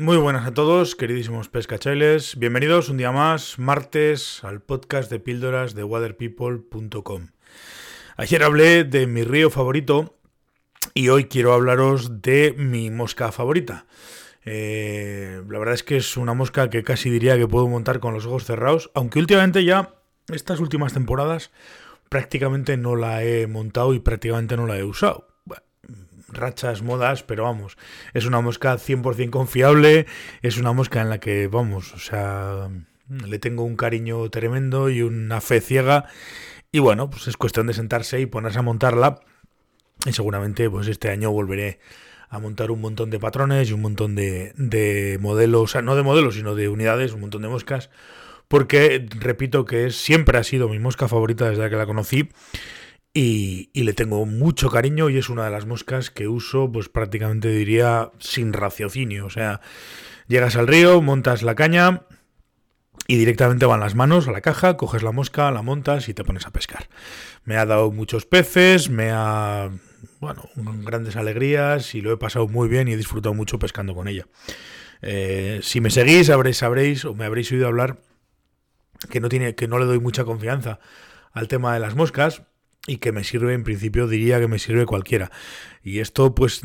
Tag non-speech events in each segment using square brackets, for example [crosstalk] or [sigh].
Muy buenas a todos, queridísimos pescachailes. Bienvenidos un día más, martes, al podcast de píldoras de waterpeople.com. Ayer hablé de mi río favorito y hoy quiero hablaros de mi mosca favorita. Eh, la verdad es que es una mosca que casi diría que puedo montar con los ojos cerrados, aunque últimamente ya, estas últimas temporadas, prácticamente no la he montado y prácticamente no la he usado rachas, modas, pero vamos, es una mosca 100% confiable, es una mosca en la que, vamos, o sea, le tengo un cariño tremendo y una fe ciega. Y bueno, pues es cuestión de sentarse y ponerse a montarla. Y seguramente, pues este año volveré a montar un montón de patrones y un montón de, de modelos, o sea, no de modelos, sino de unidades, un montón de moscas. Porque repito que siempre ha sido mi mosca favorita desde que la conocí y, le tengo mucho cariño y es una de las moscas que uso pues prácticamente diría sin raciocinio. O sea, llegas al río, montas la caña y directamente van las manos a la caja, coges la mosca, la montas y te pones a pescar. Me ha dado muchos peces, me ha... bueno, grandes alegrías y lo he pasado muy bien y he disfrutado mucho pescando con ella. Eh, si me seguís, sabréis, sabréis o me habréis oído hablar que no, tiene, que no le doy mucha confianza al tema de las moscas, y que me sirve, en principio diría que me sirve cualquiera. Y esto pues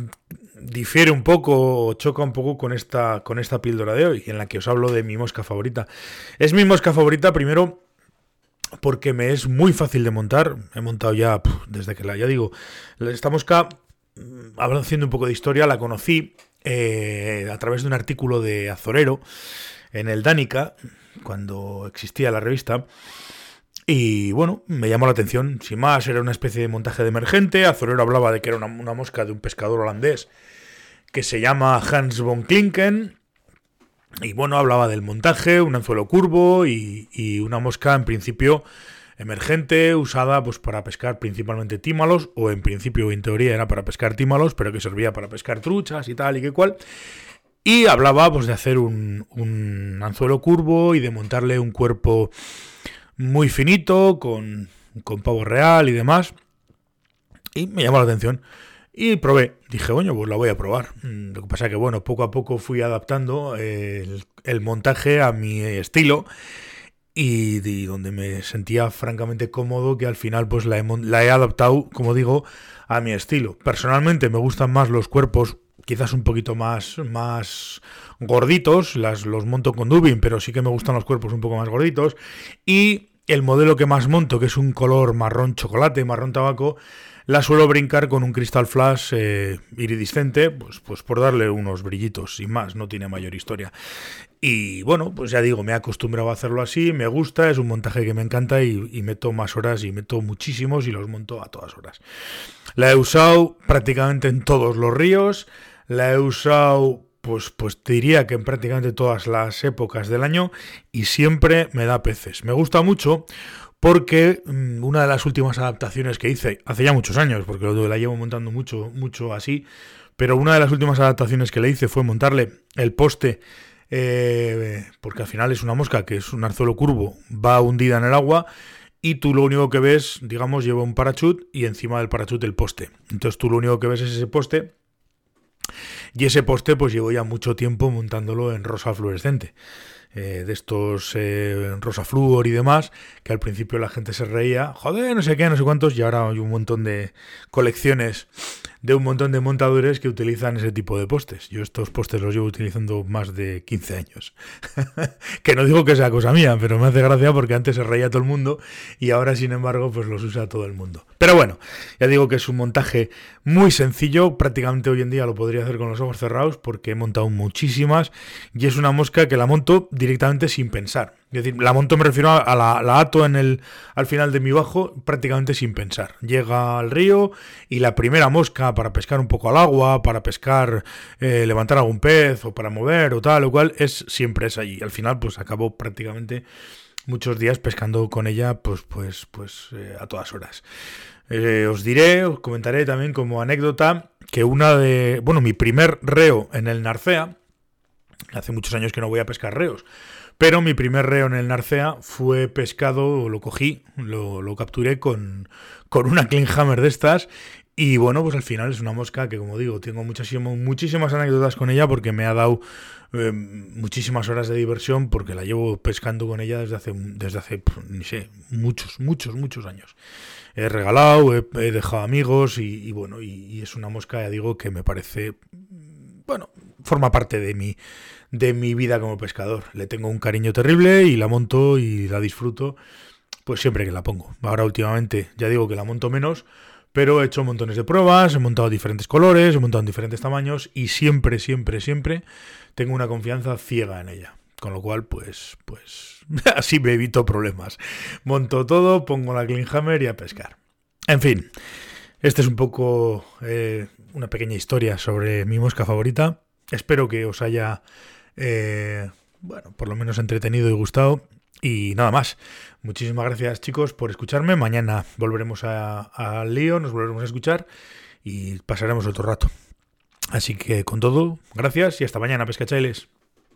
difiere un poco o choca un poco con esta, con esta píldora de hoy, en la que os hablo de mi mosca favorita. Es mi mosca favorita primero porque me es muy fácil de montar. He montado ya desde que la, ya digo, esta mosca, mm, haciendo un poco de historia, la conocí eh, a través de un artículo de Azorero en el Dánica, cuando existía la revista. Y bueno, me llamó la atención. Sin más, era una especie de montaje de emergente. Azorero hablaba de que era una, mosca de un pescador holandés que se llama Hans von Klinken. Y bueno, hablaba del montaje, un anzuelo curvo y, una mosca en principio emergente usada pues para pescar principalmente tímalos o en principio en teoría era para pescar tímalos pero que servía para pescar truchas y tal y que cual y hablaba pues de hacer un, un anzuelo curvo y de montarle un cuerpo muy finito, con, con pavo real y demás. Y me llamó la atención. Y probé. Dije, bueno, pues la voy a probar. Mm, lo que pasa es que, bueno, poco a poco fui adaptando el, montaje a mi estilo. Y, donde me sentía francamente cómodo, que al final pues la he, la he adaptado, como digo, a mi estilo. Personalmente me gustan más los cuerpos quizás un poquito más, más gorditos, las, los monto con Dubin, pero sí que me gustan los cuerpos un poco más gorditos. Y el modelo que más monto, que es un color marrón chocolate, marrón tabaco, la suelo brincar con un cristal flash eh, iridiscente, pues, pues por darle unos brillitos, sin más, no tiene mayor historia. Y bueno, pues ya digo, me he acostumbrado a hacerlo así, me gusta, es un montaje que me encanta y, y meto más horas y meto muchísimos y los monto a todas horas. La he usado prácticamente en todos los ríos, la he usado pues, pues diría que en prácticamente todas las épocas del año y siempre me da peces. Me gusta mucho porque mm, una de las últimas adaptaciones que hice, hace ya muchos años, porque la llevo montando mucho, mucho así, pero una de las últimas adaptaciones que le hice fue montarle el poste, eh, porque al final es una mosca que es un arzuelo curvo, va hundida en el agua y tú lo único que ves, digamos, lleva un parachut y encima del parachut el poste. Entonces tú lo único que ves es ese poste y ese poste pues llevo ya mucho tiempo montándolo en rosa fluorescente. Eh, de estos eh, rosa flúor y demás, que al principio la gente se reía, joder, no sé qué, no sé cuántos, y ahora hay un montón de colecciones de un montón de montadores que utilizan ese tipo de postes. Yo estos postes los llevo utilizando más de 15 años. [laughs] que no digo que sea cosa mía, pero me hace gracia porque antes se reía todo el mundo y ahora, sin embargo, pues los usa todo el mundo. Pero bueno, ya digo que es un montaje muy sencillo. Prácticamente hoy en día lo podría hacer con los ojos cerrados porque he montado muchísimas y es una mosca que la monto directamente sin pensar. Es decir, la monto me refiero a la, ato en el, al final de mi bajo prácticamente sin pensar. Llega al río y la primera mosca para pescar un poco al agua, para pescar, eh, levantar algún pez o para mover o tal o cual, es siempre es allí. Al final pues acabo prácticamente muchos días pescando con ella pues, pues, pues eh, a todas horas. Eh, os diré, os comentaré también como anécdota que una de, bueno, mi primer reo en el Narcea, hace muchos años que no voy a pescar reos, pero mi primer reo en el Narcea fue pescado, lo cogí, lo, capturé con, con una Hammer de estas Y bueno, pues al final es una mosca que, como digo, tengo muchísimas, muchísimas anécdotas con ella porque me ha dado eh, muchísimas horas de diversión porque la llevo pescando con ella desde hace, desde hace, ni sé, muchos, muchos, muchos años. He regalado, he, dejado amigos y, bueno, y, es una mosca, ya digo, que me parece, bueno, forma parte de mi, de mi vida como pescador. Le tengo un cariño terrible y la monto y la disfruto, pues siempre que la pongo. Ahora últimamente ya digo que la monto menos pero he hecho montones de pruebas, he montado diferentes colores, he montado en diferentes tamaños y siempre, siempre, siempre tengo una confianza ciega en ella. Con lo cual, pues, pues, [laughs] así me evito problemas. Monto todo, pongo la Clean y a pescar. En fin, esta es un poco eh, una pequeña historia sobre mi mosca favorita. Espero que os haya, eh, bueno, por lo menos entretenido y gustado. Y nada más. Muchísimas gracias chicos por escucharme. Mañana volveremos al lío, nos volveremos a escuchar y pasaremos otro rato. Así que con todo, gracias y hasta mañana, pescachailes.